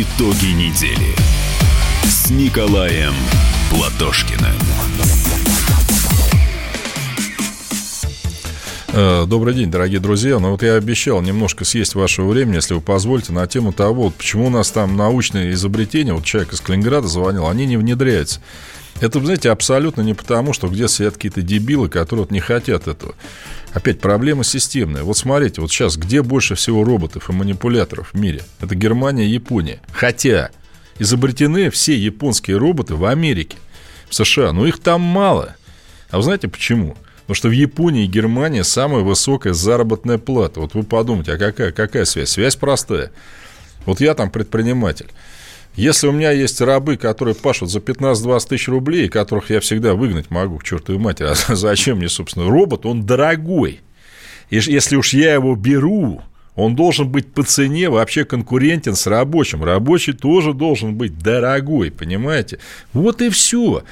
Итоги недели с Николаем Платошкиным. Э, добрый день, дорогие друзья. Ну вот я обещал немножко съесть вашего времени, если вы позволите, на тему того, вот почему у нас там научные изобретения, вот человек из Калининграда звонил, они не внедряются. Это, знаете, абсолютно не потому, что где сидят какие-то дебилы, которые вот не хотят этого. Опять проблема системная. Вот смотрите, вот сейчас где больше всего роботов и манипуляторов в мире? Это Германия и Япония. Хотя изобретены все японские роботы в Америке, в США. Но их там мало. А вы знаете почему? Потому что в Японии и Германии самая высокая заработная плата. Вот вы подумайте, а какая, какая связь? Связь простая. Вот я там предприниматель. Если у меня есть рабы, которые пашут за 15-20 тысяч рублей, которых я всегда выгнать могу, к чертовой матери, а зачем мне, собственно, робот, он дорогой. И если уж я его беру, он должен быть по цене вообще конкурентен с рабочим. Рабочий тоже должен быть дорогой, понимаете? Вот и все.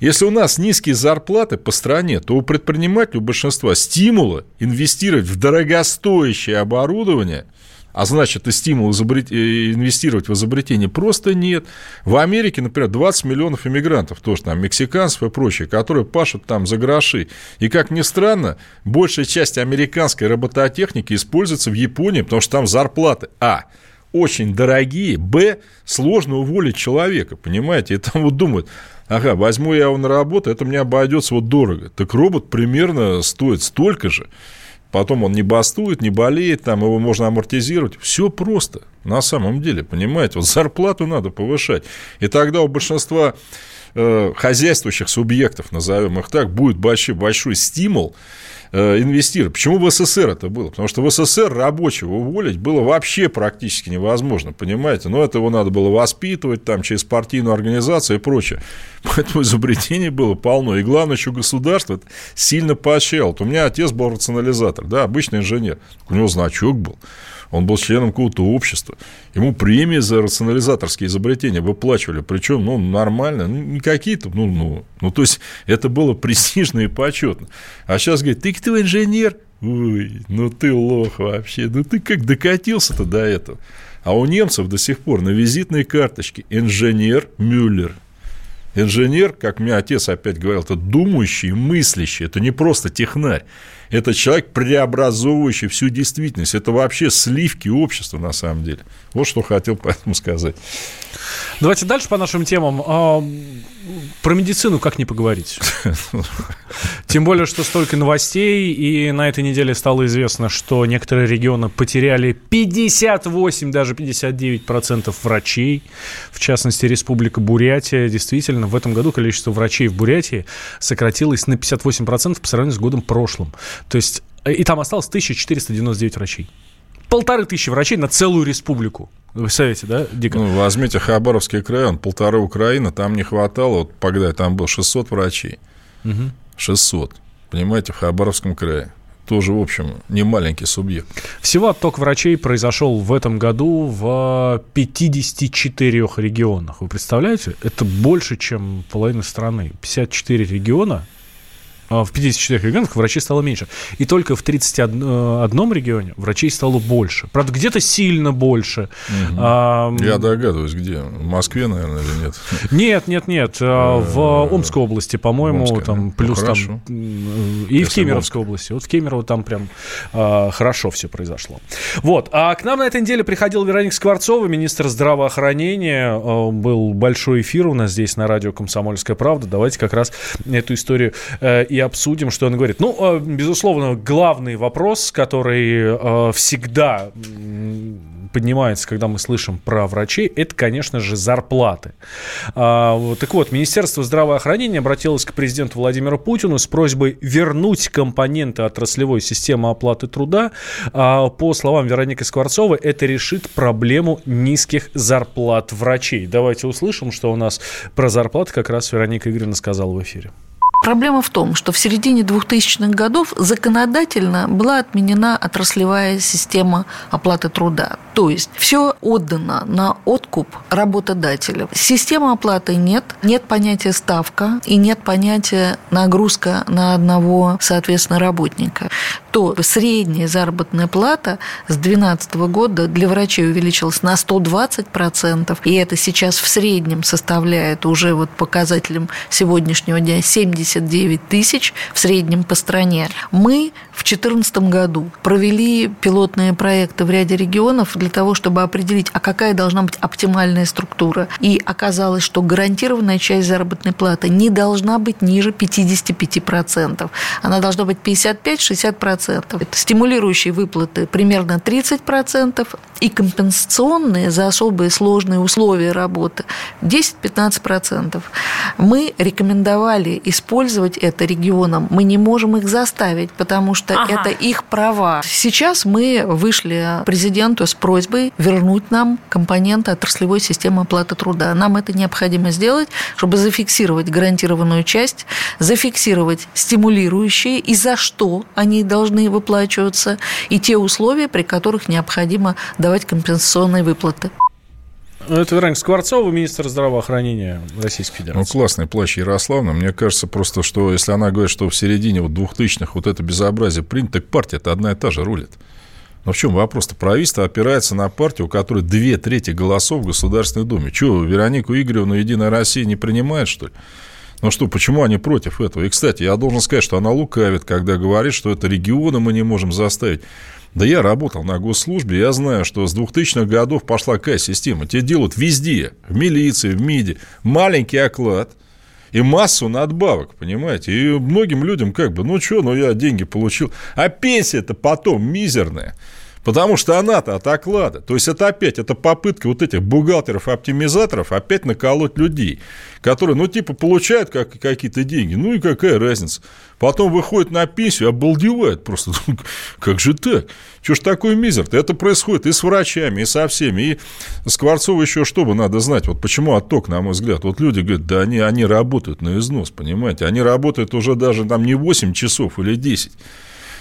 Если у нас низкие зарплаты по стране, то у предпринимателей, у большинства стимула инвестировать в дорогостоящее оборудование – а значит, и стимул изобрет... Инвестировать в изобретение просто нет. В Америке, например, 20 миллионов иммигрантов, тоже там мексиканцев и прочие, которые пашут там за гроши. И, как ни странно, большая часть американской робототехники используется в Японии, потому что там зарплаты, а, очень дорогие, б, сложно уволить человека, понимаете? И там вот думают, ага, возьму я его на работу, это мне обойдется вот дорого. Так робот примерно стоит столько же. Потом он не бастует, не болеет, там его можно амортизировать. Все просто на самом деле, понимаете? Вот зарплату надо повышать. И тогда у большинства э, хозяйствующих субъектов, назовем их так, будет большой, большой стимул инвестировать. Почему в СССР это было? Потому что в СССР рабочего уволить было вообще практически невозможно, понимаете? Но этого надо было воспитывать там, через партийную организацию и прочее. Поэтому изобретений было полно. И главное, что государство это сильно поощряло. Вот у меня отец был рационализатор, да, обычный инженер. У него значок был он был членом какого-то общества. Ему премии за рационализаторские изобретения выплачивали. Причем, ну, нормально, ну, не какие-то, ну, ну, ну, то есть, это было престижно и почетно. А сейчас говорит, ты кто инженер? Ой, ну ты лох вообще, ну ты как докатился-то до этого? А у немцев до сих пор на визитной карточке инженер Мюллер. Инженер, как мне отец опять говорил, это думающий, мыслящий, это не просто технарь. Это человек, преобразовывающий всю действительность. Это вообще сливки общества на самом деле. Вот что хотел поэтому сказать. Давайте дальше по нашим темам. Про медицину как не поговорить? Тем более, что столько новостей, и на этой неделе стало известно, что некоторые регионы потеряли 58, даже 59 процентов врачей. В частности, Республика Бурятия. Действительно, в этом году количество врачей в Бурятии сократилось на 58 процентов по сравнению с годом прошлым. То есть, э, и там осталось 1499 врачей. Полторы тысячи врачей на целую республику. Вы представляете, да, дико? Ну, возьмите Хабаровский край, он полторы Украины, там не хватало, вот когда там было 600 врачей. Угу. 600. Понимаете, в Хабаровском крае тоже, в общем, не маленький субъект. Всего отток врачей произошел в этом году в 54 регионах. Вы представляете? Это больше, чем половина страны. 54 региона в 54 регионах врачей стало меньше. И только в 31 э, регионе врачей стало больше. Правда, где-то сильно больше. Угу. А, Я догадываюсь, где. В Москве, наверное, или нет? Нет, нет, нет. А, в э, Омской области, по-моему, Омская, там плюс ну, там... И в Кемеровской области. Вот в Кемерово там прям а, хорошо все произошло. Вот. А к нам на этой неделе приходил Вероник Скворцова, министр здравоохранения. А, был большой эфир у нас здесь на радио «Комсомольская правда». Давайте как раз эту историю и обсудим, что он говорит. Ну, э, безусловно, главный вопрос, который э, всегда поднимается, когда мы слышим про врачей, это, конечно же, зарплаты. А, так вот, Министерство здравоохранения обратилось к президенту Владимиру Путину с просьбой вернуть компоненты отраслевой системы оплаты труда. А, по словам Вероники Скворцовой, это решит проблему низких зарплат врачей. Давайте услышим, что у нас про зарплаты как раз Вероника Игоревна сказала в эфире. Проблема в том, что в середине 2000-х годов законодательно была отменена отраслевая система оплаты труда. То есть все отдано на откуп работодателя. Системы оплаты нет, нет понятия ставка и нет понятия нагрузка на одного, соответственно, работника. То средняя заработная плата с 2012 года для врачей увеличилась на 120%, и это сейчас в среднем составляет уже вот показателем сегодняшнего дня 70 79 тысяч в среднем по стране. Мы в 2014 году провели пилотные проекты в ряде регионов для того, чтобы определить, а какая должна быть оптимальная структура. И оказалось, что гарантированная часть заработной платы не должна быть ниже 55%. Она должна быть 55-60%. Это стимулирующие выплаты примерно 30% и компенсационные за особые сложные условия работы 10-15%. Мы рекомендовали использовать использовать это регионам, мы не можем их заставить, потому что ага. это их права. Сейчас мы вышли президенту с просьбой вернуть нам компоненты отраслевой системы оплаты труда. Нам это необходимо сделать, чтобы зафиксировать гарантированную часть, зафиксировать стимулирующие и за что они должны выплачиваться, и те условия, при которых необходимо давать компенсационные выплаты. Ну, это Вероника Скворцова, министр здравоохранения Российской Федерации. Ну, классный плащ Ярославна. Мне кажется просто, что если она говорит, что в середине вот 2000-х вот это безобразие принято, так партия-то одна и та же рулит. Но в чем вопрос-то? Правительство опирается на партию, у которой две трети голосов в Государственной Думе. Чего, Веронику Игоревну Единая Россия не принимает, что ли? Ну что, почему они против этого? И, кстати, я должен сказать, что она лукавит, когда говорит, что это регионы мы не можем заставить. Да я работал на госслужбе, я знаю, что с 2000-х годов пошла какая система. Тебе делают везде, в милиции, в МИДе, маленький оклад и массу надбавок, понимаете? И многим людям как бы, ну что, ну я деньги получил. А пенсия-то потом мизерная. Потому что она-то от оклада. То есть это опять, это попытка вот этих бухгалтеров-оптимизаторов опять наколоть людей, которые, ну, типа, получают как, какие-то деньги. Ну, и какая разница. Потом выходит на пенсию, обалдевает просто. как же так? Что ж такой мизер-то? Это происходит и с врачами, и со всеми. И Скворцова еще что бы надо знать. Вот почему отток, на мой взгляд. Вот люди говорят, да они, они работают на износ, понимаете? Они работают уже даже там не 8 часов или 10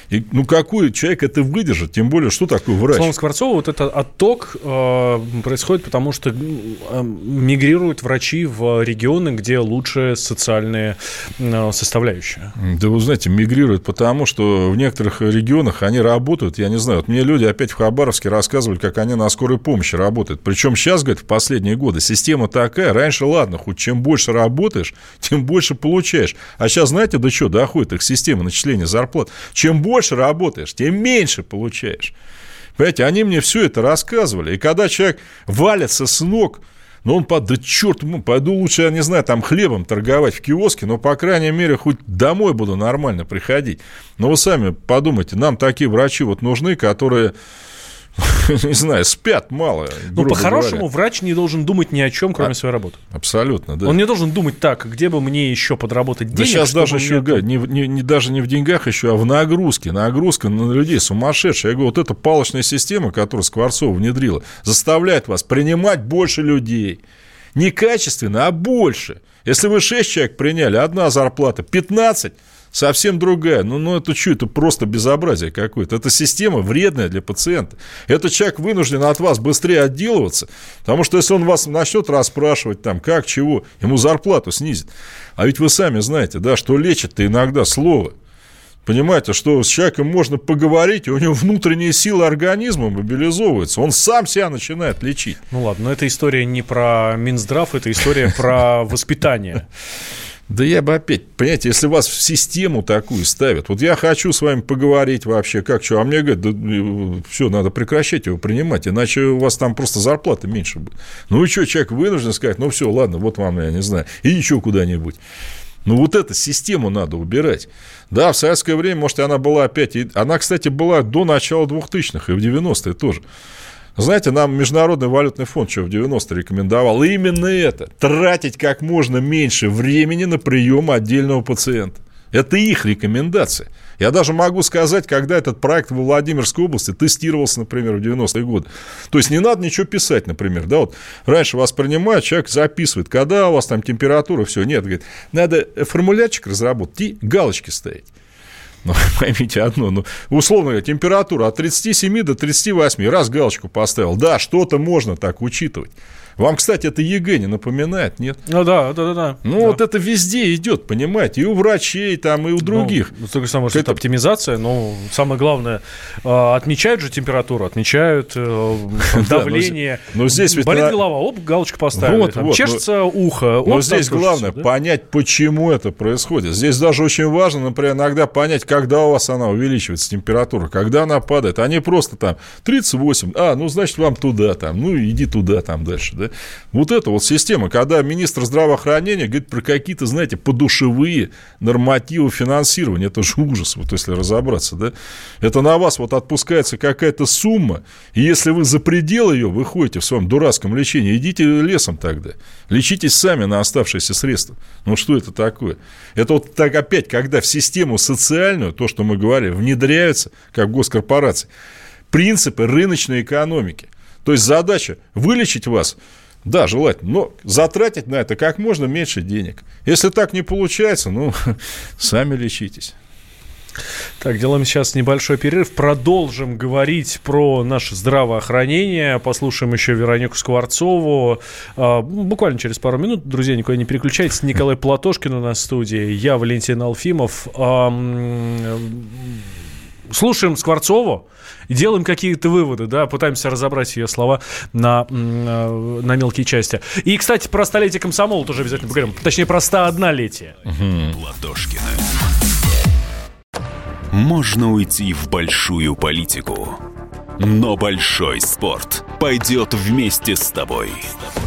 и, ну, какой человек это выдержит? Тем более, что такое врач? Словом Скворцова, вот этот отток э, происходит потому, что э, мигрируют врачи в регионы, где лучшая социальная э, составляющая. Да вы знаете, мигрируют потому, что в некоторых регионах они работают, я не знаю, вот мне люди опять в Хабаровске рассказывали, как они на скорой помощи работают. Причем сейчас, говорят, в последние годы система такая, раньше, ладно, хоть чем больше работаешь, тем больше получаешь. А сейчас, знаете, до чего доходит их система начисления зарплат? Чем больше больше работаешь, тем меньше получаешь. Понимаете, они мне все это рассказывали. И когда человек валится с ног, ну, он под, да черт, ну, пойду лучше, я не знаю, там хлебом торговать в киоске, но, по крайней мере, хоть домой буду нормально приходить. Но вы сами подумайте, нам такие врачи вот нужны, которые не знаю, спят мало. Ну, по-хорошему, врач не должен думать ни о чем, кроме а, своей работы. Абсолютно, да. Он не должен думать так, где бы мне еще подработать денег. Да сейчас даже еще, не, не, даже не в деньгах еще, а в нагрузке. Нагрузка на людей сумасшедшая. Я говорю, вот эта палочная система, которую Скворцова внедрила, заставляет вас принимать больше людей. Не качественно, а больше. Если вы 6 человек приняли, одна зарплата 15, совсем другая. Ну, ну это что, это просто безобразие какое-то. Это система вредная для пациента. Этот человек вынужден от вас быстрее отделываться, потому что если он вас начнет расспрашивать, там, как, чего, ему зарплату снизит. А ведь вы сами знаете, да, что лечит-то иногда слово. Понимаете, что с человеком можно поговорить, и у него внутренние силы организма мобилизовываются. Он сам себя начинает лечить. Ну ладно, но эта история не про Минздрав, это история про воспитание. Да я бы опять, понимаете, если вас в систему такую ставят, вот я хочу с вами поговорить вообще, как что, а мне говорят, да, э, все, надо прекращать его принимать, иначе у вас там просто зарплата меньше будет. Ну и что, человек вынужден сказать, ну все, ладно, вот вам, я не знаю, и еще куда-нибудь. Ну, вот эту систему надо убирать. Да, в советское время, может, она была опять... Она, кстати, была до начала 2000-х и в 90-е тоже. Знаете, нам Международный валютный фонд что в 90 рекомендовал? Именно это. Тратить как можно меньше времени на прием отдельного пациента. Это их рекомендация. Я даже могу сказать, когда этот проект во Владимирской области тестировался, например, в 90-е годы. То есть не надо ничего писать, например. Да, вот раньше вас принимают, человек записывает, когда у вас там температура, все. Нет, говорит, надо формулярчик разработать и галочки ставить. Ну, поймите одно, ну, условно говоря, температура от 37 до 38, раз галочку поставил. Да, что-то можно так учитывать. Вам, кстати, это ЕГЭ не напоминает, нет? Ну да, да, да, да. Ну да. вот это везде идет, понимаете, и у врачей там, и у других. Ну, только самое, что это оптимизация, но самое главное, а, отмечают же температуру, отмечают э, давление. Но здесь ведь болит голова, оп, галочку поставили. Чешется ухо. Но здесь главное понять, почему это происходит. Здесь даже очень важно, например, иногда понять, когда у вас она увеличивается температура, когда она падает. Они просто там 38, а, ну значит вам туда там, ну иди туда там дальше, да. Вот эта вот система, когда министр здравоохранения говорит про какие-то, знаете, подушевые нормативы финансирования, это же ужас, вот если разобраться, да, это на вас вот отпускается какая-то сумма, и если вы за предел ее выходите в своем дурацком лечении, идите лесом тогда, лечитесь сами на оставшиеся средства. Ну, что это такое? Это вот так опять, когда в систему социальную, то, что мы говорили, внедряются, как госкорпорации, принципы рыночной экономики. То есть задача вылечить вас, да, желательно, но затратить на это как можно меньше денег. Если так не получается, ну, сами лечитесь. Так, делаем сейчас небольшой перерыв. Продолжим говорить про наше здравоохранение. Послушаем еще Веронику Скворцову. А, буквально через пару минут. Друзья, никуда не переключайтесь. Николай Платошкин у нас в студии. Я Валентин Алфимов. Слушаем Скворцову и делаем какие-то выводы, да, пытаемся разобрать ее слова на, на мелкие части. И, кстати, про столетие комсомола тоже обязательно поговорим. Точнее, про 101-летие. Платошкина. Можно уйти в большую политику, но большой спорт пойдет вместе с тобой. С тобой.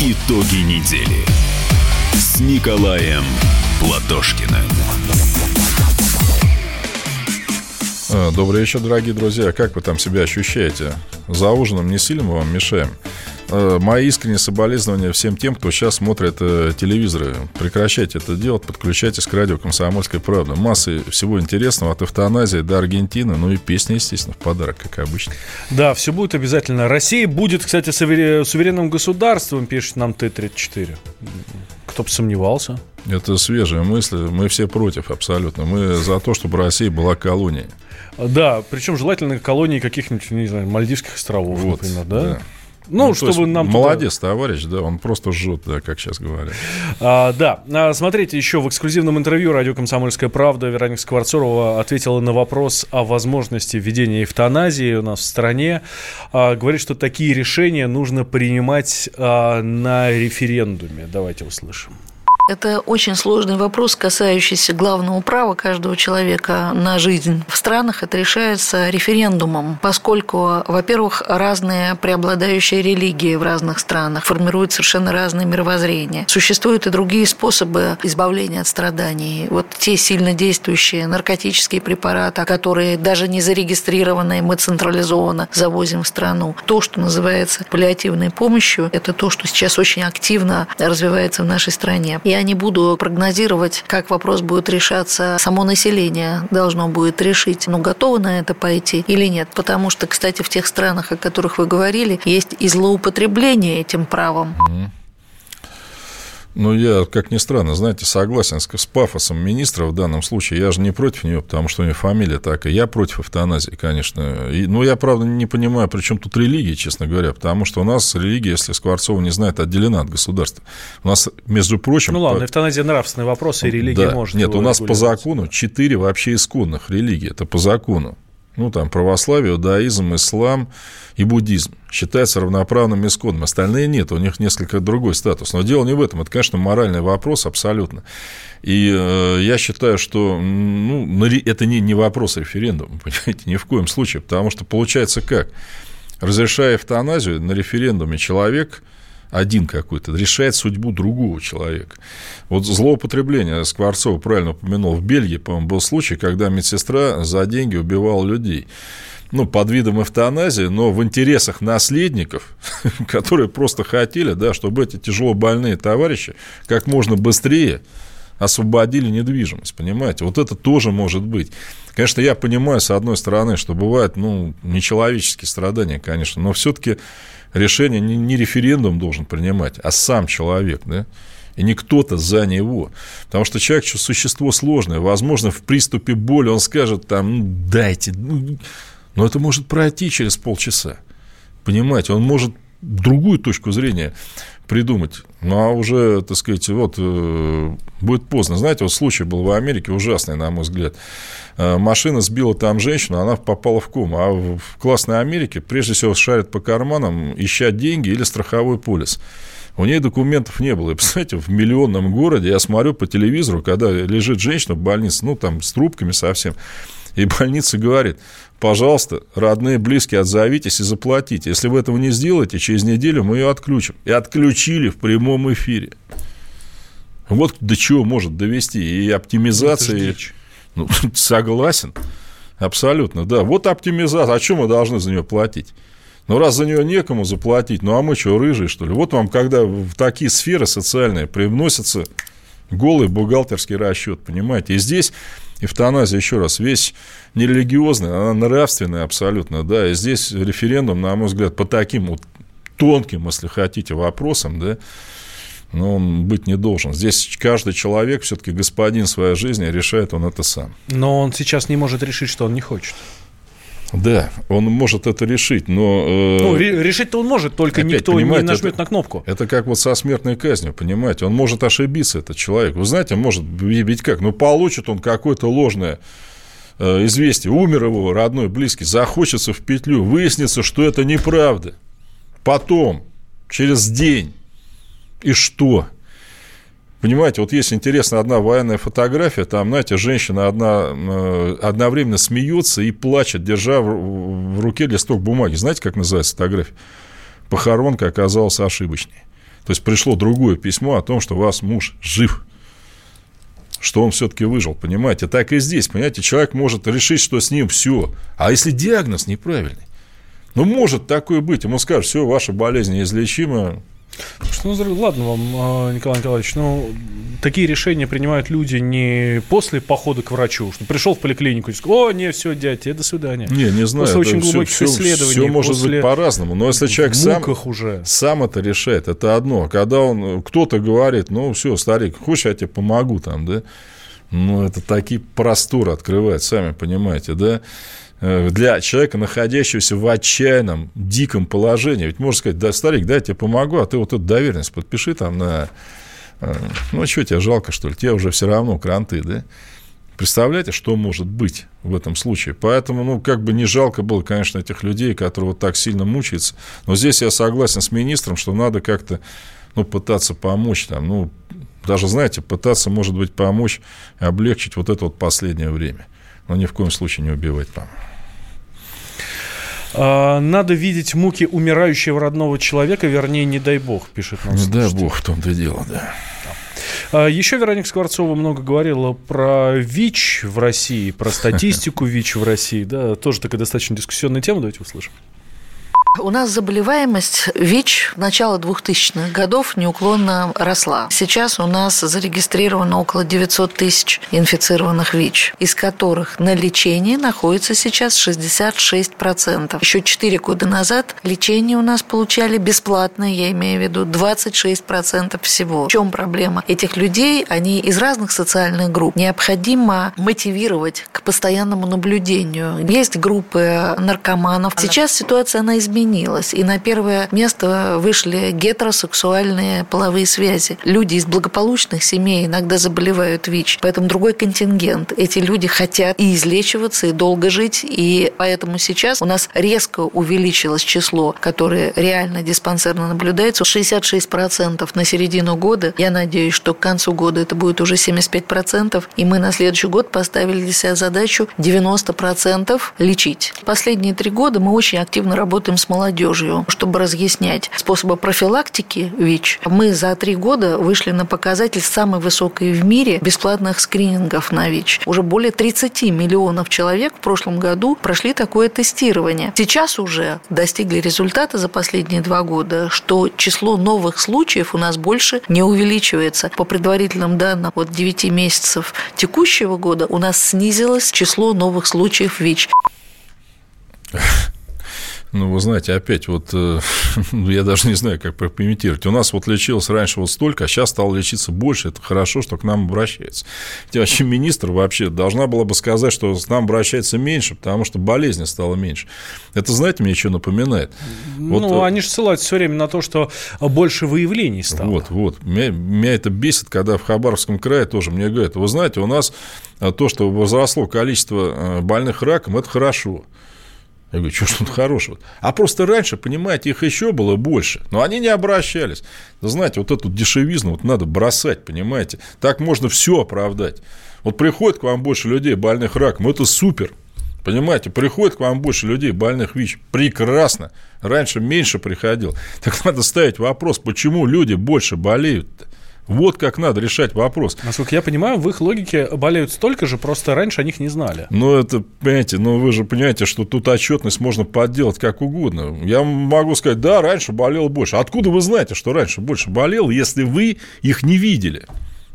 Итоги недели с Николаем Платошкиным. А, добрый вечер, дорогие друзья. Как вы там себя ощущаете? За ужином не сильно мы вам мешаем? Э, мои искренние соболезнования всем тем, кто сейчас смотрит э, телевизоры. Прекращайте это делать, подключайтесь к радио «Комсомольская правда». Массы всего интересного, от эвтаназии до Аргентины, ну и песни, естественно, в подарок, как обычно. Да, все будет обязательно. Россия будет, кстати, суверенным государством, пишет нам Т-34. Кто бы сомневался. Это свежие мысли. Мы все против абсолютно. Мы за то, чтобы Россия была колонией. Да, причем желательно колонии каких-нибудь, не знаю, Мальдивских островов, вот, например, да? да. Ну, ну чтобы нам... Молодец, туда... товарищ, да, он просто жжет, да, как сейчас говорят. А, да, а, смотрите, еще в эксклюзивном интервью радио «Комсомольская правда» Вероника Скворцова ответила на вопрос о возможности введения эвтаназии у нас в стране. А, говорит, что такие решения нужно принимать а, на референдуме. Давайте услышим. Это очень сложный вопрос, касающийся главного права каждого человека на жизнь. В странах это решается референдумом, поскольку, во-первых, разные преобладающие религии в разных странах формируют совершенно разные мировоззрения. Существуют и другие способы избавления от страданий. Вот те сильно действующие наркотические препараты, которые даже не зарегистрированные, мы централизованно завозим в страну. То, что называется паллиативной помощью, это то, что сейчас очень активно развивается в нашей стране. И я не буду прогнозировать, как вопрос будет решаться. Само население должно будет решить, ну, готово на это пойти или нет. Потому что, кстати, в тех странах, о которых вы говорили, есть и злоупотребление этим правом. Mm-hmm. Ну, я, как ни странно, знаете, согласен с, с пафосом министра в данном случае. Я же не против нее, потому что у нее фамилия такая. Я против эвтаназии, конечно. И, ну, я, правда, не понимаю, при чем тут религия, честно говоря. Потому что у нас религия, если Скворцова не знает, отделена от государства. У нас, между прочим... Ну, ладно, по... эвтаназия нравственный вопрос, и религия да, может Нет, у нас по закону четыре вообще исконных религии. Это по закону. Ну, там, православие, иудаизм, ислам и буддизм считаются равноправными исходами. Остальные нет, у них несколько другой статус. Но дело не в этом, это, конечно, моральный вопрос абсолютно. И э, я считаю, что ну, это не, не вопрос референдума, понимаете, ни в коем случае, потому что получается как? Разрешая эвтаназию на референдуме человек один какой-то, решает судьбу другого человека. Вот злоупотребление, Скворцов правильно упомянул, в Бельгии, по-моему, был случай, когда медсестра за деньги убивала людей. Ну, под видом эвтаназии, но в интересах наследников, которые просто хотели, да, чтобы эти тяжело больные товарищи как можно быстрее освободили недвижимость, понимаете? Вот это тоже может быть. Конечно, я понимаю, с одной стороны, что бывают, ну, нечеловеческие страдания, конечно, но все-таки решение не, не референдум должен принимать, а сам человек, да, и не кто-то за него. Потому что человек что существо сложное. Возможно, в приступе боли он скажет там, ну, дайте. Ну, но это может пройти через полчаса. Понимаете, он может другую точку зрения придумать. Ну, а уже, так сказать, вот э, будет поздно. Знаете, вот случай был в Америке ужасный, на мой взгляд. Э, машина сбила там женщину, она попала в кому. А в классной Америке прежде всего шарят по карманам, ища деньги или страховой полис. У нее документов не было. И, представляете, в миллионном городе я смотрю по телевизору, когда лежит женщина в больнице, ну, там, с трубками совсем, и больница говорит, пожалуйста, родные, близкие, отзовитесь и заплатите. Если вы этого не сделаете, через неделю мы ее отключим. И отключили в прямом эфире. Вот до чего может довести и оптимизация. Ну, согласен. Абсолютно, да. Вот оптимизация. А что мы должны за нее платить? Ну, раз за нее некому заплатить, ну, а мы что, рыжие, что ли? Вот вам, когда в такие сферы социальные привносится голый бухгалтерский расчет, понимаете? И здесь эвтаназия, еще раз, вещь нерелигиозная, она нравственная абсолютно, да, и здесь референдум, на мой взгляд, по таким вот тонким, если хотите, вопросам, да, но он быть не должен. Здесь каждый человек, все-таки господин своей жизни, решает он это сам. Но он сейчас не может решить, что он не хочет. Да, он может это решить, но... Э, ну, решить-то он может, только опять, никто не нажмет это, на кнопку. Это как вот со смертной казнью, понимаете? Он может ошибиться, этот человек. Вы знаете, может, ведь как? Ну, получит он какое-то ложное э, известие. Умер его родной, близкий, захочется в петлю, выяснится, что это неправда. Потом, через день. И что? Понимаете, вот есть интересная одна военная фотография, там, знаете, женщина одна, э, одновременно смеется и плачет, держа в, в руке листок бумаги. Знаете, как называется фотография? Похоронка оказалась ошибочной. То есть пришло другое письмо о том, что вас муж жив, что он все-таки выжил, понимаете? Так и здесь, понимаете, человек может решить, что с ним все. А если диагноз неправильный? Ну, может такое быть. Ему скажут, все, ваша болезнь неизлечима, что, ну, ладно вам, а, Николай Николаевич, ну, такие решения принимают люди не после похода к врачу, что пришел в поликлинику и сказал, о, не, все, дядя, до свидания. Не, не знаю. После очень глубоких все, исследований. Все может быть по-разному, но если человек сам, уже. сам это решает, это одно. Когда он, кто-то говорит, ну, все, старик, хочешь, я тебе помогу там, да? Ну, это такие просторы открывает, сами понимаете, да? Э, для человека, находящегося в отчаянном, диком положении. Ведь можно сказать, да, старик, да, я тебе помогу, а ты вот эту доверенность подпиши там на... Э, ну, что тебе жалко, что ли? Тебе уже все равно кранты, да? Представляете, что может быть в этом случае? Поэтому, ну, как бы не жалко было, конечно, этих людей, которые вот так сильно мучаются. Но здесь я согласен с министром, что надо как-то, ну, пытаться помочь там, ну, даже, знаете, пытаться, может быть, помочь, облегчить вот это вот последнее время но ни в коем случае не убивать там. А, надо видеть муки умирающего родного человека, вернее, не дай бог, пишет нам. Не дай бог, в том-то и дело, да. А, еще Вероника Скворцова много говорила про ВИЧ в России, про статистику ВИЧ в России. Да, тоже такая достаточно дискуссионная тема. Давайте услышим. У нас заболеваемость ВИЧ начала 2000-х годов неуклонно росла. Сейчас у нас зарегистрировано около 900 тысяч инфицированных ВИЧ, из которых на лечении находится сейчас 66%. Еще 4 года назад лечение у нас получали бесплатно, я имею в виду 26% всего. В чем проблема? Этих людей, они из разных социальных групп. Необходимо мотивировать к постоянному наблюдению. Есть группы наркоманов. Сейчас ситуация, она изменилась изменилось. И на первое место вышли гетеросексуальные половые связи. Люди из благополучных семей иногда заболевают ВИЧ, поэтому другой контингент. Эти люди хотят и излечиваться, и долго жить, и поэтому сейчас у нас резко увеличилось число, которое реально диспансерно наблюдается. 66% на середину года. Я надеюсь, что к концу года это будет уже 75%, и мы на следующий год поставили для себя задачу 90% лечить. Последние три года мы очень активно работаем с молодежью, чтобы разъяснять способы профилактики ВИЧ. Мы за три года вышли на показатель самый высокий в мире бесплатных скринингов на ВИЧ. Уже более 30 миллионов человек в прошлом году прошли такое тестирование. Сейчас уже достигли результата за последние два года, что число новых случаев у нас больше не увеличивается. По предварительным данным, вот 9 месяцев текущего года у нас снизилось число новых случаев ВИЧ. Ну, вы знаете, опять вот, э, я даже не знаю, как прокомментировать. У нас вот лечилось раньше вот столько, а сейчас стало лечиться больше. Это хорошо, что к нам обращается. Хотя вообще министр вообще должна была бы сказать, что к нам обращается меньше, потому что болезни стало меньше. Это, знаете, мне что напоминает? Ну, вот, они же ссылаются все время на то, что больше выявлений стало. Вот, вот. Меня, меня это бесит, когда в Хабаровском крае тоже мне говорят, вы знаете, у нас то, что возросло количество э, больных раком, это хорошо. Я говорю, что ж тут хорошего? А просто раньше, понимаете, их еще было больше, но они не обращались. Знаете, вот эту дешевизну вот надо бросать, понимаете? Так можно все оправдать. Вот приходит к вам больше людей больных раком, это супер. Понимаете, приходит к вам больше людей больных ВИЧ. Прекрасно. Раньше меньше приходил. Так надо ставить вопрос, почему люди больше болеют -то? Вот как надо решать вопрос. Насколько я понимаю, в их логике болеют столько же, просто раньше о них не знали. Ну, это, понимаете, ну вы же понимаете, что тут отчетность можно подделать как угодно. Я могу сказать, да, раньше болел больше. Откуда вы знаете, что раньше больше болел, если вы их не видели?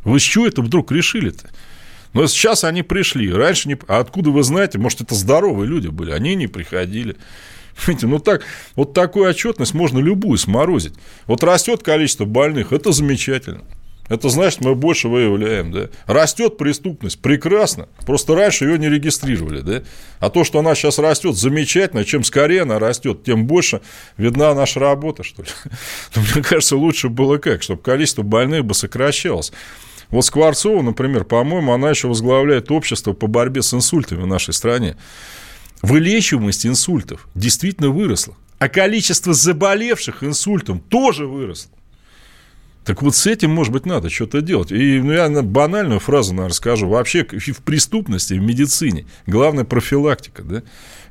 Вы с чего это вдруг решили-то? Но сейчас они пришли, раньше не... А откуда вы знаете? Может, это здоровые люди были, они не приходили. Видите, ну так, вот такую отчетность можно любую сморозить. Вот растет количество больных, это замечательно. Это значит, мы больше выявляем, да. Растет преступность, прекрасно. Просто раньше ее не регистрировали, да. А то, что она сейчас растет, замечательно. Чем скорее она растет, тем больше видна наша работа, что ли. Но мне кажется, лучше было как, чтобы количество больных бы сокращалось. Вот Скворцова, например, по-моему, она еще возглавляет общество по борьбе с инсультами в нашей стране. Вылечиваемость инсультов действительно выросла. А количество заболевших инсультом тоже выросло. Так вот с этим, может быть, надо что-то делать. И ну, я банальную фразу, наверное, скажу. Вообще в преступности, в медицине главная профилактика. Да?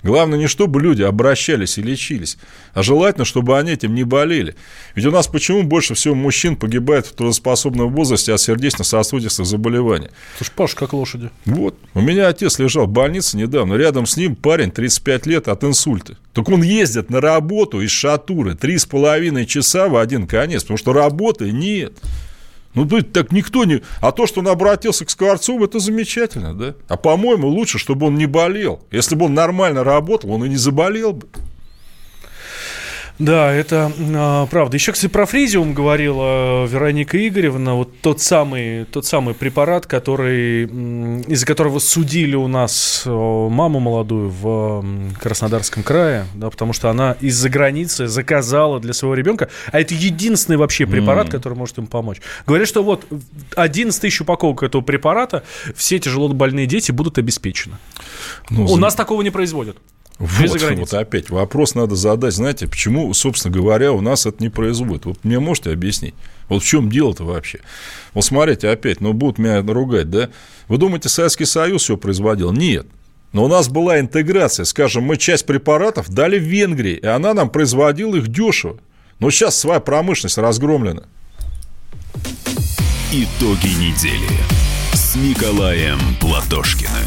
Главное не чтобы люди обращались и лечились, а желательно, чтобы они этим не болели. Ведь у нас почему больше всего мужчин погибает в трудоспособном возрасте от сердечно-сосудистых заболеваний? Слушай, Паш, как лошади. Вот. У меня отец лежал в больнице недавно, рядом с ним парень 35 лет от инсульта. Так он ездит на работу из Шатуры три с половиной часа в один конец, потому что работы нет. Ну, так никто не... А то, что он обратился к Скворцову, это замечательно, да? А, по-моему, лучше, чтобы он не болел. Если бы он нормально работал, он и не заболел бы. Да, это э, правда. Еще, кстати, про фризиум говорила Вероника Игоревна. Вот тот самый, тот самый препарат, который, из-за которого судили у нас маму молодую в Краснодарском крае, да, потому что она из-за границы заказала для своего ребенка. А это единственный вообще препарат, mm. который может им помочь. Говорят, что вот 11 тысяч упаковок этого препарата все тяжело больные дети будут обеспечены. Ну, у за... нас такого не производят. Вот, вот опять вопрос надо задать, знаете, почему, собственно говоря, у нас это не производит. Вот мне можете объяснить? Вот в чем дело-то вообще? Вот смотрите, опять, ну будут меня ругать, да? Вы думаете, Советский Союз все производил? Нет. Но у нас была интеграция, скажем, мы часть препаратов дали в Венгрии, и она нам производила их дешево. Но сейчас своя промышленность разгромлена. Итоги недели с Николаем Платошкиным.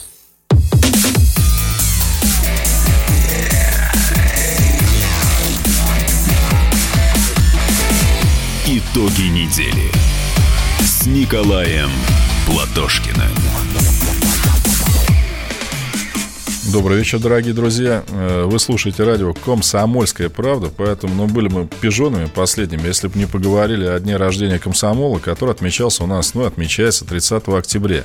Итоги недели с Николаем Платошкиным. Добрый вечер, дорогие друзья. Э, вы слушаете радио «Комсомольская правда», поэтому ну, были мы пижонами последними, если бы не поговорили о дне рождения комсомола, который отмечался у нас, ну, отмечается 30 октября.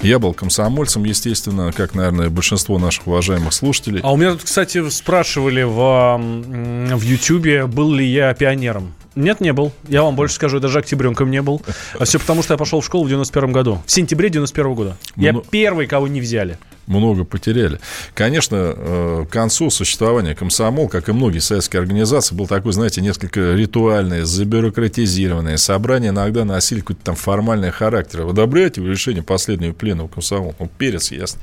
Я был комсомольцем, естественно, как, наверное, большинство наших уважаемых слушателей. А у меня тут, кстати, спрашивали в, в Ютьюбе, был ли я пионером. Нет, не был. Я вам больше скажу, даже октябренком не был. А все потому, что я пошел в школу в 91 году. В сентябре 91 года. Я ну, первый, кого не взяли много потеряли. Конечно, э, к концу существования комсомол, как и многие советские организации, был такой, знаете, несколько ритуальное, забюрократизированное. Собрания иногда носили какой-то там формальный характер. Вы одобряете решение последнего пленного комсомола? Ну, перец, ясно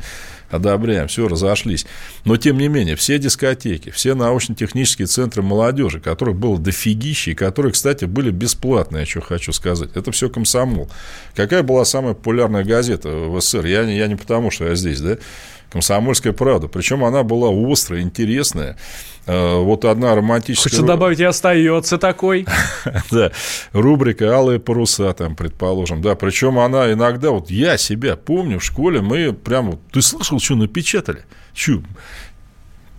одобряем, все, разошлись. Но, тем не менее, все дискотеки, все научно-технические центры молодежи, которых было дофигища, и которые, кстати, были бесплатные, я что хочу сказать, это все комсомол. Какая была самая популярная газета в СССР? Я, я не потому, что я здесь, да? «Комсомольская правда». Причем она была острая, интересная. Э, вот одна романтическая... Хочется добавить, и остается такой. да, рубрика «Алые паруса», там, предположим. Да, причем она иногда, вот я себя помню, в школе мы прям... Ты слышал, что напечатали? Чу,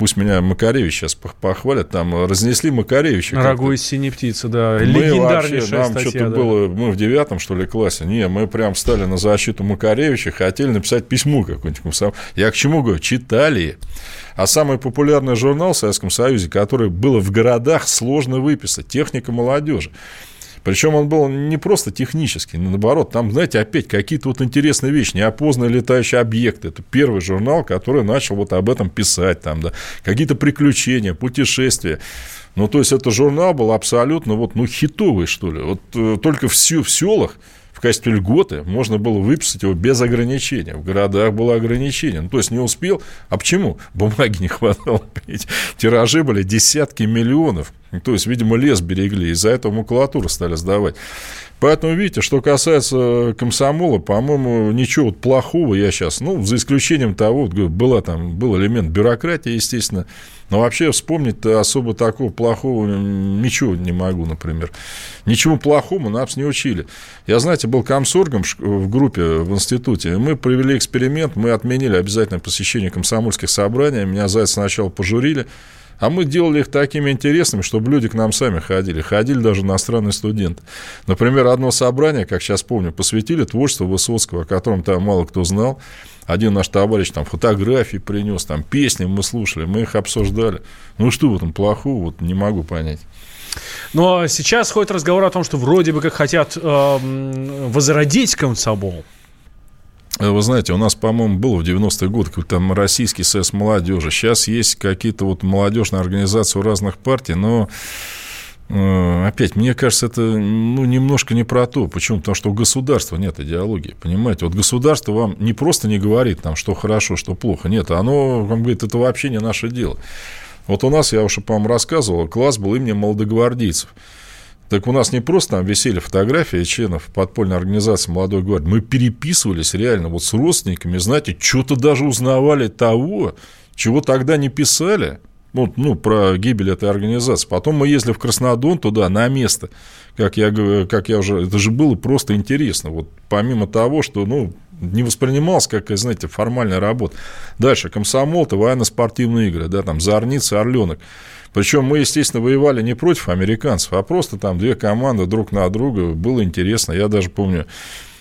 пусть меня Макаревич сейчас похвалят, там разнесли Макаревича. Рагу из синей птицы, да, мы легендарнейшая вообще, нам статья. что-то да. было, мы в девятом, что ли, классе, не, мы прям стали на защиту Макаревича, хотели написать письмо какое-нибудь. Я к чему говорю? Читали. А самый популярный журнал в Советском Союзе, который было в городах сложно выписать, «Техника молодежи». Причем он был не просто технический, но наоборот, там, знаете, опять какие-то вот интересные вещи, неопознанные летающие объекты. Это первый журнал, который начал вот об этом писать, там, да, какие-то приключения, путешествия. Ну, то есть, это журнал был абсолютно вот, ну, хитовый, что ли. Вот э, только в, в селах качестве льготы можно было выписать его без ограничения. В городах было ограничение. Ну, то есть не успел. А почему? Бумаги не хватало. Тиражи были десятки миллионов. То есть, видимо, лес берегли. Из-за этого макулатуру стали сдавать. Поэтому, видите, что касается комсомола, по-моему, ничего вот плохого я сейчас, ну, за исключением того, вот, была там, был элемент бюрократии, естественно, но вообще вспомнить особо такого плохого ничего не могу, например. Ничему плохому нас не учили. Я, знаете, был комсоргом в группе в институте, мы провели эксперимент, мы отменили обязательное посещение комсомольских собраний, меня за это сначала пожурили, а мы делали их такими интересными, чтобы люди к нам сами ходили. Ходили даже иностранные студенты. Например, одно собрание, как сейчас помню, посвятили творчеству Высоцкого, о котором там мало кто знал. Один наш товарищ там фотографии принес, там песни мы слушали, мы их обсуждали. Ну что в этом плохого, вот не могу понять. Но сейчас ходит разговор о том, что вроде бы как хотят э, возродить комсомол. Э, вы знаете, у нас, по-моему, был в 90-е годы какой-то там российский СС молодежи. Сейчас есть какие-то вот молодежные организации у разных партий, но э, Опять, мне кажется, это ну, немножко не про то. Почему? Потому что у государства нет идеологии. Понимаете? Вот государство вам не просто не говорит, там, что хорошо, что плохо. Нет, оно вам говорит, это вообще не наше дело. Вот у нас, я уже, по-моему, рассказывал, класс был имени молодогвардейцев. Так у нас не просто там висели фотографии членов подпольной организации «Молодой гвардии». Мы переписывались реально вот с родственниками, знаете, что-то даже узнавали того, чего тогда не писали. Вот, ну, про гибель этой организации. Потом мы ездили в Краснодон туда, на место. Как я, как я уже... Это же было просто интересно. Вот помимо того, что, ну, не воспринималось как, знаете, формальная работа. Дальше, комсомол-то военно-спортивные игры, да, там, Зорница, Орленок. Причем мы, естественно, воевали не против американцев, а просто там две команды друг на друга. Было интересно. Я даже помню,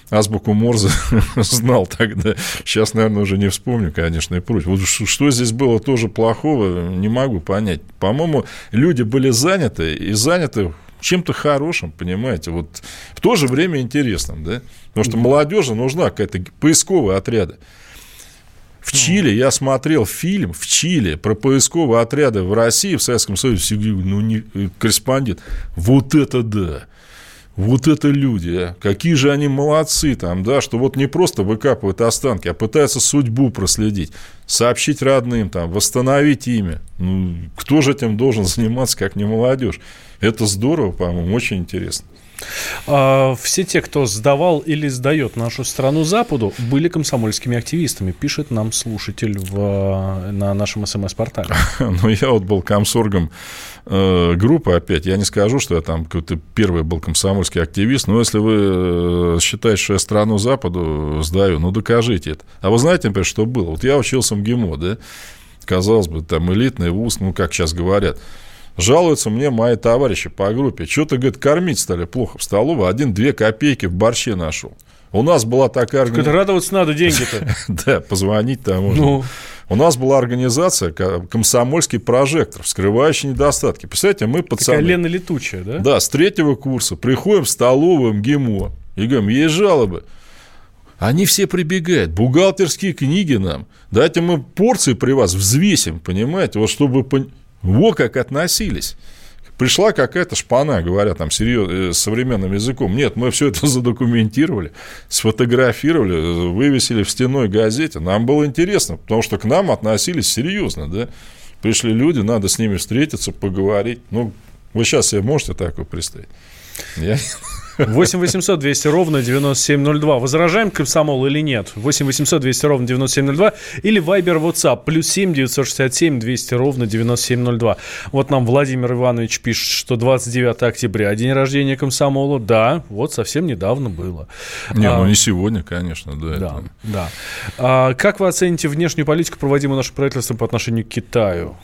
азбуку Морзе знал тогда. Сейчас, наверное, уже не вспомню, конечно, и прочее. Вот что здесь было тоже плохого, не могу понять. По-моему, люди были заняты, и заняты чем-то хорошим, понимаете, вот в то же время интересным, да? Потому что молодежи нужна какая-то поисковые отряды. В Чили я смотрел фильм в Чили про поисковые отряды в России, в Советском Союзе, ну, не, э, корреспондент. Вот это да! Вот это люди, а. какие же они молодцы там, да, что вот не просто выкапывают останки, а пытаются судьбу проследить, сообщить родным, там, восстановить имя. Ну, кто же этим должен заниматься, как не молодежь? Это здорово, по-моему, очень интересно. А, все те, кто сдавал или сдает нашу страну Западу, были комсомольскими активистами, пишет нам слушатель в, на нашем СМС-портале. Ну, я вот был комсоргом э, группы опять. Я не скажу, что я там какой-то первый был комсомольский активист, но если вы э, считаете, что я страну Западу сдаю, ну, докажите это. А вы знаете, например, что было? Вот я учился в МГИМО, да? Казалось бы, там элитный вуз, ну, как сейчас говорят – Жалуются мне мои товарищи по группе. Что-то, говорит, кормить стали плохо в столовой. Один-две копейки в борще нашел. У нас была такая организация... радоваться надо деньги-то. Да, позвонить там можно. Ну. У нас была организация «Комсомольский прожектор», вскрывающий недостатки. Представляете, мы пацаны... Такая Лена летучая, да? Да, с третьего курса приходим в столовую МГИМО и говорим, есть жалобы. Они все прибегают, бухгалтерские книги нам. Дайте мы порции при вас взвесим, понимаете, вот чтобы во как относились. Пришла какая-то шпана, говоря там серьез, э, современным языком. Нет, мы все это задокументировали, сфотографировали, вывесили в стеной газете. Нам было интересно, потому что к нам относились серьезно, да. Пришли люди, надо с ними встретиться, поговорить. Ну, вы сейчас себе можете такое представить? Я... 8 800 200 ровно 9702. Возражаем комсомол или нет? 8 800 200 ровно 9702. Или Viber WhatsApp. Плюс 7 967 200 ровно 9702. Вот нам Владимир Иванович пишет, что 29 октября день рождения комсомола. Да, вот совсем недавно было. Не, ну а, ну не сегодня, конечно. Да, да. Это... да. А, как вы оцените внешнюю политику, проводимую нашим правительством по отношению к Китаю?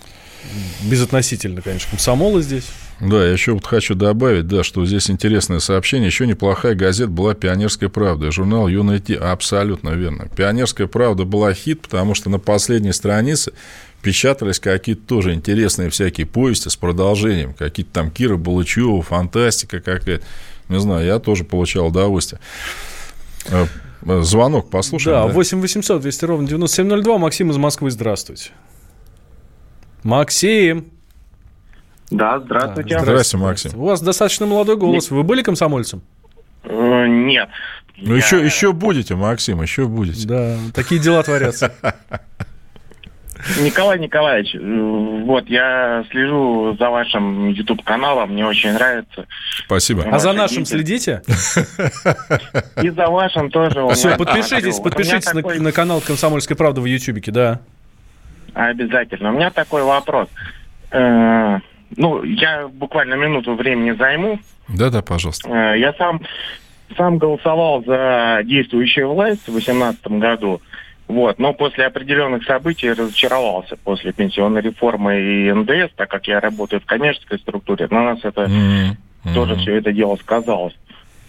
Безотносительно, конечно, комсомола здесь. Да, я еще вот хочу добавить, да, что здесь интересное сообщение. Еще неплохая газета была «Пионерская правда», журнал «Юная Ти». Абсолютно верно. «Пионерская правда» была хит, потому что на последней странице печатались какие-то тоже интересные всякие повести с продолжением. Какие-то там Кира Балычева, фантастика какая-то. Не знаю, я тоже получал удовольствие. Э, звонок послушаем. Да, да? 8 800 200 ровно 9702. Максим из Москвы, здравствуйте. Максим. Да, здравствуйте. Да, здравствуйте, Максим. У вас достаточно молодой голос. Вы были комсомольцем? Э, нет. Ну, я... еще, еще будете, Максим, еще будете. Да, такие дела творятся. Николай Николаевич, э, вот я слежу за вашим YouTube-каналом, мне очень нравится. Спасибо. А за нашим следите? И за вашим тоже. Все, подпишитесь, подпишитесь на, такой... на канал «Комсомольская правда» в Ютубике, да. Обязательно. У меня такой вопрос. Э, ну, я буквально минуту времени займу. Да-да, пожалуйста. Э, я сам, сам голосовал за действующую власть в 2018 году. Вот, но после определенных событий разочаровался после пенсионной реформы и НДС, так как я работаю в коммерческой структуре, на нас это mm-hmm. тоже все это дело сказалось.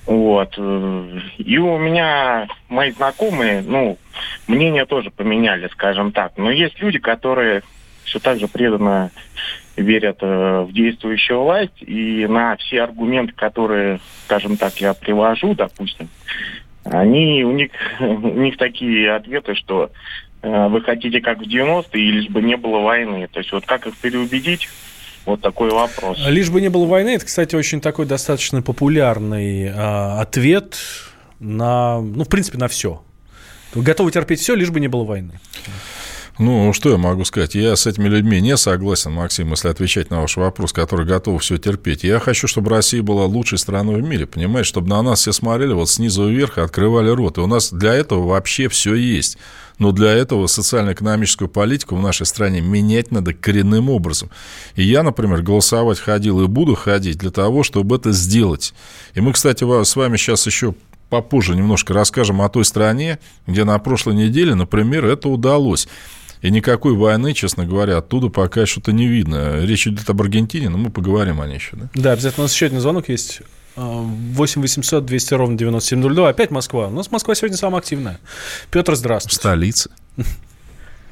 Вот. И у меня мои знакомые, ну, мнения тоже поменяли, скажем так. Но есть люди, которые все так же преданно верят э, в действующую власть, и на все аргументы, которые, скажем так, я привожу, допустим, они, у них, у них такие ответы, что э, вы хотите как в 90-е, и лишь бы не было войны. То есть вот как их переубедить, вот такой вопрос. Лишь бы не было войны, это, кстати, очень такой достаточно популярный э, ответ на, ну, в принципе, на все. Готовы терпеть все, лишь бы не было войны. Ну, что я могу сказать? Я с этими людьми не согласен, Максим, если отвечать на ваш вопрос, который готов все терпеть. Я хочу, чтобы Россия была лучшей страной в мире, понимаете? Чтобы на нас все смотрели вот снизу вверх и открывали рот. И у нас для этого вообще все есть. Но для этого социально-экономическую политику в нашей стране менять надо коренным образом. И я, например, голосовать ходил и буду ходить для того, чтобы это сделать. И мы, кстати, с вами сейчас еще попозже немножко расскажем о той стране, где на прошлой неделе, например, это удалось. И никакой войны, честно говоря, оттуда пока что-то не видно. Речь идет об Аргентине, но мы поговорим о ней еще. Да, да обязательно. У нас еще один звонок есть. 8 800 200 ровно 9702. Опять Москва. У нас Москва сегодня самая активная. Петр, здравствуйте. Столица.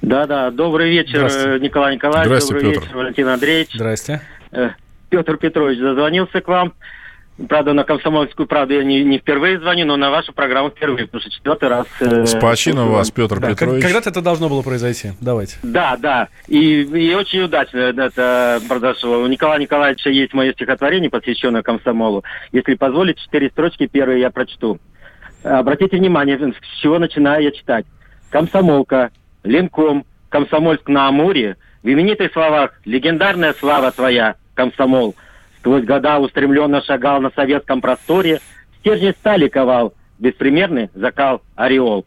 Да, да. Добрый вечер, Николай Николаевич. Здравствуйте, Добрый Петр. вечер, Валентин Андреевич. Здрасте. Э, Петр Петрович дозвонился к вам. Правда, на «Комсомольскую правду» я не, не впервые звоню, но на вашу программу впервые, потому что четвертый раз... Э, Спасибо вас, Петр да, Петрович. Когда-то это должно было произойти. Давайте. Да, да. И, и очень удачно это произошло. У Николая Николаевича есть мое стихотворение, посвященное комсомолу. Если позволите, четыре строчки, первые я прочту. Обратите внимание, с чего начинаю я читать. «Комсомолка», «Ленком», «Комсомольск на Амуре», в именитых словах «Легендарная слава твоя, комсомол», сквозь года устремленно шагал на советском просторе, стержни стали ковал, беспримерный закал ореол.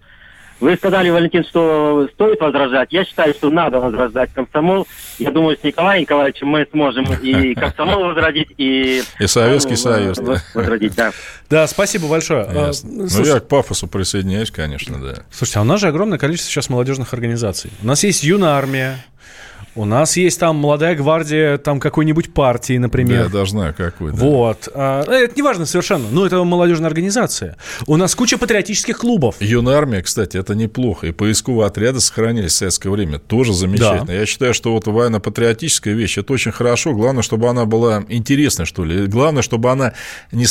Вы сказали, Валентин, что стоит возражать. Я считаю, что надо возрождать комсомол. Я думаю, с Николаем Николаевичем мы сможем и комсомол возродить, и... И Советский Союз. Возродить, да. Да, спасибо большое. А. Ну, я к пафосу присоединяюсь, конечно, да. Слушайте, а у нас же огромное количество сейчас молодежных организаций. У нас есть юная армия, у нас есть там молодая гвардия там какой-нибудь партии, например. Да, я даже знаю, какой. Да. Вот. А, это не важно совершенно, но это молодежная организация. У нас куча патриотических клубов. Юная армия, кстати, это неплохо. И поисковые отряды сохранились в советское время. Тоже замечательно. Да. Я считаю, что вот военно-патриотическая вещь, это очень хорошо. Главное, чтобы она была интересной, что ли. Главное, чтобы она не,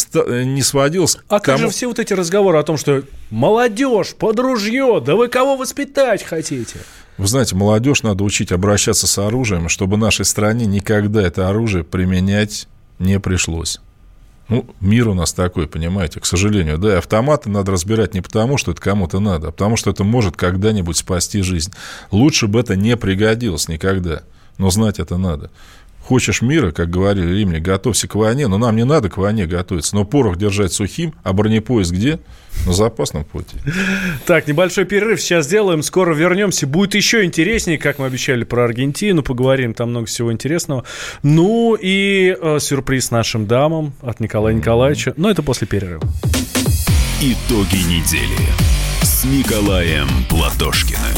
не сводилась А к как тому... же все вот эти разговоры о том, что молодежь, под ружье, да вы кого воспитать хотите? Вы знаете, молодежь надо учить обращаться с оружием, чтобы нашей стране никогда это оружие применять не пришлось. Ну, мир у нас такой, понимаете, к сожалению. Да, и автоматы надо разбирать не потому, что это кому-то надо, а потому, что это может когда-нибудь спасти жизнь. Лучше бы это не пригодилось никогда, но знать это надо. Хочешь мира, как говорили римляне, готовься к войне, но нам не надо к войне готовиться. Но порох держать сухим, а бронепоезд где? На запасном пути. Так, небольшой перерыв сейчас сделаем, скоро вернемся. Будет еще интереснее, как мы обещали про Аргентину, поговорим, там много всего интересного. Ну и э, сюрприз нашим дамам от Николая Николаевича, но это после перерыва. Итоги недели с Николаем Платошкиным.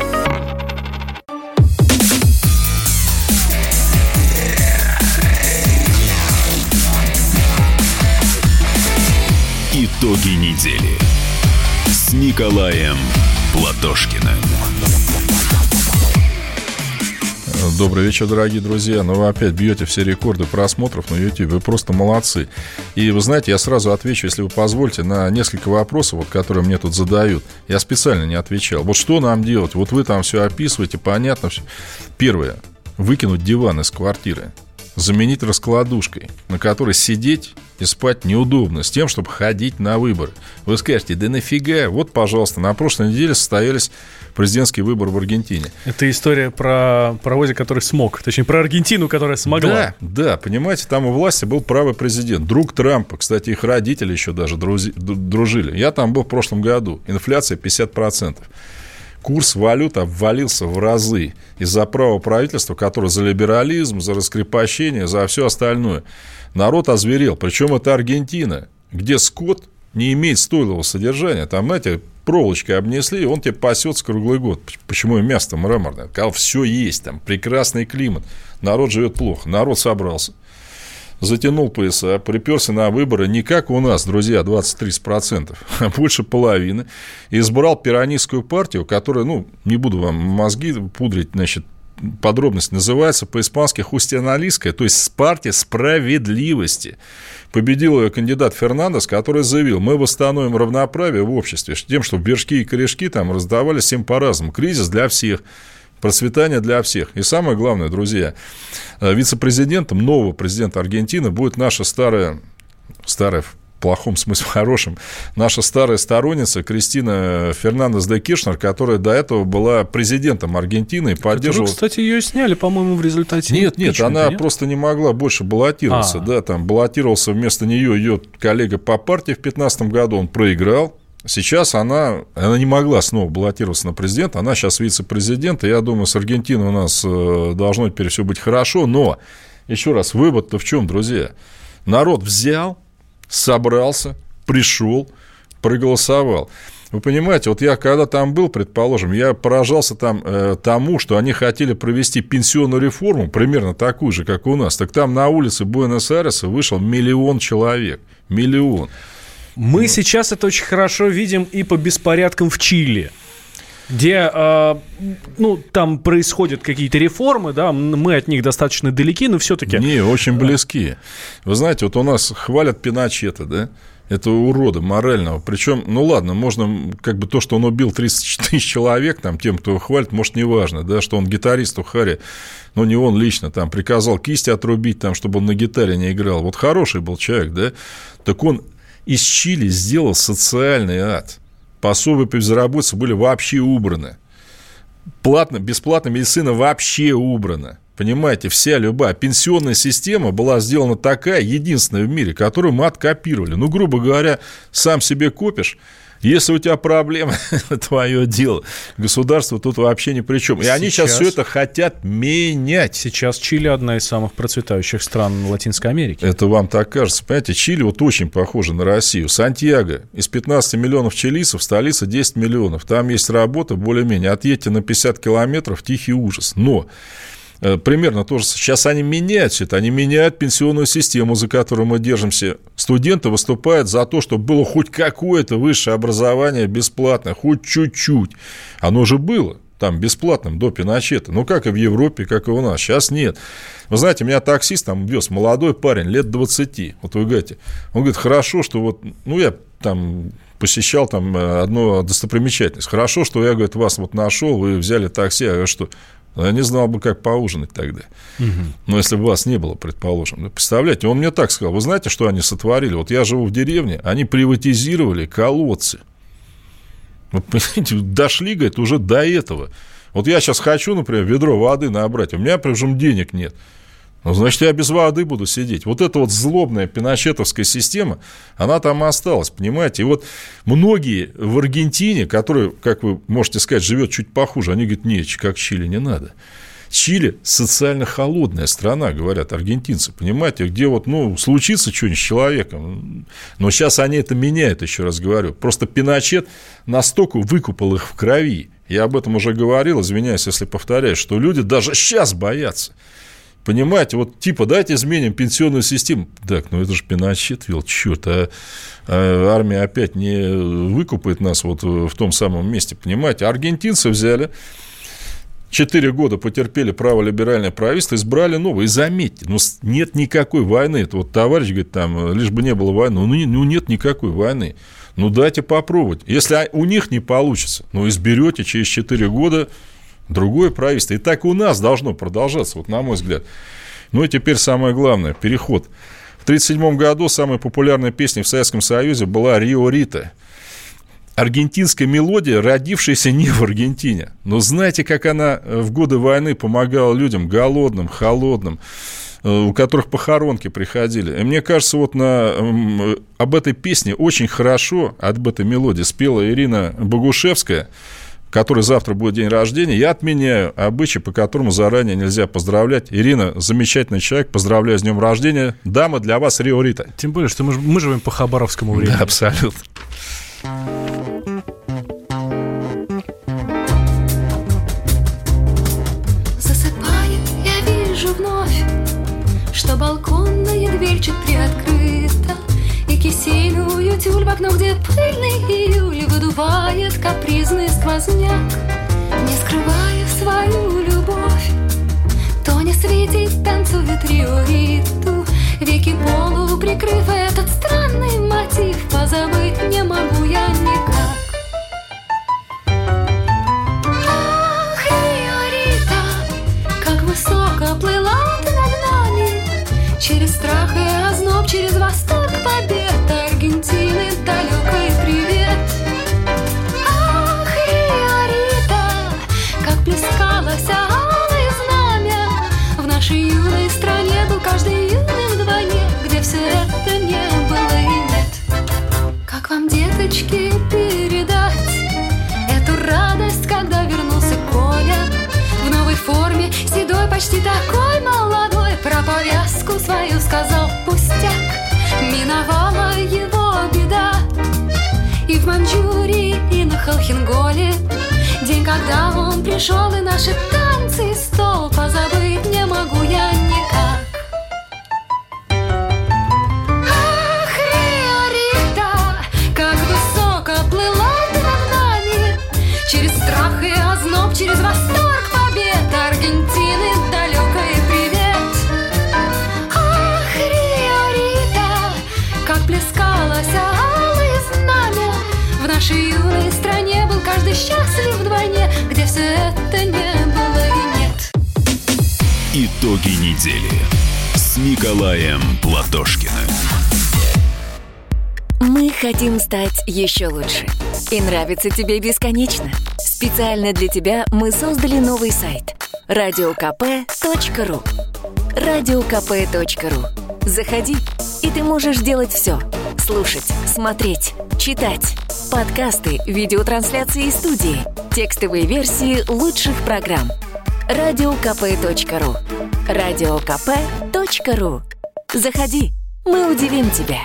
Итоги недели с Николаем Платошкиным. Добрый вечер, дорогие друзья. Ну, вы опять бьете все рекорды просмотров на YouTube. Вы просто молодцы. И вы знаете, я сразу отвечу, если вы позволите, на несколько вопросов, вот, которые мне тут задают. Я специально не отвечал. Вот что нам делать? Вот вы там все описываете, понятно. Все. Первое. Выкинуть диван из квартиры заменить раскладушкой, на которой сидеть и спать неудобно, с тем, чтобы ходить на выборы. Вы скажете, да нафига? Вот, пожалуйста, на прошлой неделе состоялись президентские выборы в Аргентине. Это история про паровозик, который смог. Точнее, про Аргентину, которая смогла. Да, да, понимаете, там у власти был правый президент, друг Трампа. Кстати, их родители еще даже друзи, дружили. Я там был в прошлом году. Инфляция 50% курс валют обвалился в разы из-за права правительства, которое за либерализм, за раскрепощение, за все остальное. Народ озверел. Причем это Аргентина, где скот не имеет стойлого содержания. Там, знаете, проволочкой обнесли, и он тебе пасется круглый год. Почему и мясо мраморное? Сказал, все есть, там прекрасный климат. Народ живет плохо. Народ собрался затянул пояса, приперся на выборы не как у нас, друзья, 20-30%, а больше половины, избрал пиранистскую партию, которая, ну, не буду вам мозги пудрить, значит, подробность называется по-испански хустианалистская, то есть партия справедливости. Победил ее кандидат Фернандес, который заявил, мы восстановим равноправие в обществе тем, что бережки и корешки там раздавались всем по-разному. Кризис для всех процветание для всех. И самое главное, друзья, э, вице-президентом нового президента Аргентины будет наша старая, старая плохом смысле, в хорошем, наша старая сторонница Кристина Фернандес де Киршнер, которая до этого была президентом Аргентины и поддерживала... Кстати, ее сняли, по-моему, в результате... Нет, нет, она нет? просто не могла больше баллотироваться. А. Да, там баллотировался вместо нее ее коллега по партии в 2015 году, он проиграл, Сейчас она, она не могла снова баллотироваться на президента, она сейчас вице-президент, и я думаю, с Аргентиной у нас э, должно теперь все быть хорошо, но, еще раз, вывод-то в чем, друзья? Народ взял, собрался, пришел, проголосовал. Вы понимаете, вот я когда там был, предположим, я поражался там э, тому, что они хотели провести пенсионную реформу, примерно такую же, как у нас. Так там на улице Буэнос-Айреса вышел миллион человек. Миллион. Мы вот. сейчас это очень хорошо видим и по беспорядкам в Чили. Где, э, ну, там происходят какие-то реформы, да, мы от них достаточно далеки, но все-таки... Не, очень близки. Вы знаете, вот у нас хвалят Пиночета, да, этого урода морального. Причем, ну ладно, можно как бы то, что он убил 30 тысяч человек, там, тем, кто его хвалит, может, не важно, да, что он гитаристу Хари, ну, не он лично, там, приказал кисти отрубить, там, чтобы он на гитаре не играл. Вот хороший был человек, да, так он из Чили сделал социальный ад. Пособия по безработице были вообще убраны. Платно, бесплатно медицина вообще убрана. Понимаете, вся любая пенсионная система была сделана такая, единственная в мире, которую мы откопировали. Ну, грубо говоря, сам себе копишь, если у тебя проблемы, твое дело. Государство тут вообще ни при чем. И сейчас, они сейчас все это хотят менять. Сейчас Чили одна из самых процветающих стран Латинской Америки. Это вам так кажется. Понимаете, Чили вот очень похоже на Россию. Сантьяго. Из 15 миллионов чилийцев столица 10 миллионов. Там есть работа более-менее. Отъедьте на 50 километров, тихий ужас. Но примерно тоже. Сейчас они меняют это, они меняют пенсионную систему, за которую мы держимся. Студенты выступают за то, чтобы было хоть какое-то высшее образование бесплатно, хоть чуть-чуть. Оно же было там бесплатным до Пиночета. Ну, как и в Европе, как и у нас. Сейчас нет. Вы знаете, меня таксист там вез, молодой парень, лет 20. Вот вы говорите, он говорит, хорошо, что вот, ну, я там посещал там э, одну достопримечательность. Хорошо, что я, говорит, вас вот нашел, вы взяли такси, а что, я не знал бы, как поужинать тогда. Угу. Но если бы вас не было, предположим. Ну, представляете, он мне так сказал. Вы знаете, что они сотворили? Вот я живу в деревне, они приватизировали колодцы. Вы понимаете, дошли, говорит, уже до этого. Вот я сейчас хочу, например, ведро воды набрать, у меня, причем, денег нет. Ну, значит, я без воды буду сидеть. Вот эта вот злобная пиночетовская система, она там осталась, понимаете? И вот многие в Аргентине, которые, как вы можете сказать, живет чуть похуже, они говорят, нет, как Чили не надо. Чили социально холодная страна, говорят аргентинцы, понимаете, где вот, ну, случится что-нибудь с человеком. Но сейчас они это меняют, еще раз говорю. Просто Пиночет настолько выкупал их в крови. Я об этом уже говорил, извиняюсь, если повторяюсь, что люди даже сейчас боятся. Понимаете, вот типа давайте изменим пенсионную систему. Так, ну это же Пиночет вел, черт, а, а армия опять не выкупает нас вот в том самом месте, понимаете. Аргентинцы взяли, четыре года потерпели праволиберальное правительство, избрали новое. И заметьте, ну нет никакой войны. Это вот товарищ говорит, там, лишь бы не было войны. Ну, ну нет никакой войны. Ну дайте попробовать. Если у них не получится, ну изберете через четыре года другое правительство. И так у нас должно продолжаться, вот на мой взгляд. Ну и теперь самое главное, переход. В 1937 году самой популярной песней в Советском Союзе была «Рио Рита». Аргентинская мелодия, родившаяся не в Аргентине. Но знаете, как она в годы войны помогала людям голодным, холодным, э, у которых похоронки приходили. И мне кажется, вот на, об этой песне очень хорошо, об этой мелодии спела Ирина Богушевская – который завтра будет день рождения, я отменяю обычай, по которому заранее нельзя поздравлять. Ирина, замечательный человек, поздравляю с днем рождения. Дама, для вас Рио Рита. Тем более, что мы, мы живем по хабаровскому времени. Да, абсолютно. Засыпает, я вижу вновь, что балконная кисейную тюль в окно, где пыльный июль выдувает капризный сквозняк, не скрывая свою любовь. Тоня светит, танцует риориту, веки полу прикрыв этот странный мотив, позабыть не могу я никак. Ах, Риорита, как высоко плыла ты над нами, через страх и озноб, через восторг побед каждый юный вдвойне Где все это не было и нет. Как вам, деточки, передать Эту радость, когда вернулся Коля В новой форме, седой, почти такой молодой Про повязку свою сказал пустяк. Миновала его беда И в Манчжурии, и на Холхенголе. День, когда он пришел, и наши танцы стол Позабыть не могу я счастлив вдвойне Где все это не было и нет Итоги недели с Николаем Платошкиным. Мы хотим стать еще лучше. И нравится тебе бесконечно. Специально для тебя мы создали новый сайт – радиокп.ру радиокп.ру Заходи, и ты можешь делать все. Слушать, смотреть, читать. Подкасты, видеотрансляции студии, текстовые версии лучших программ. радиокп.ру радиокп.ру Заходи, мы удивим тебя.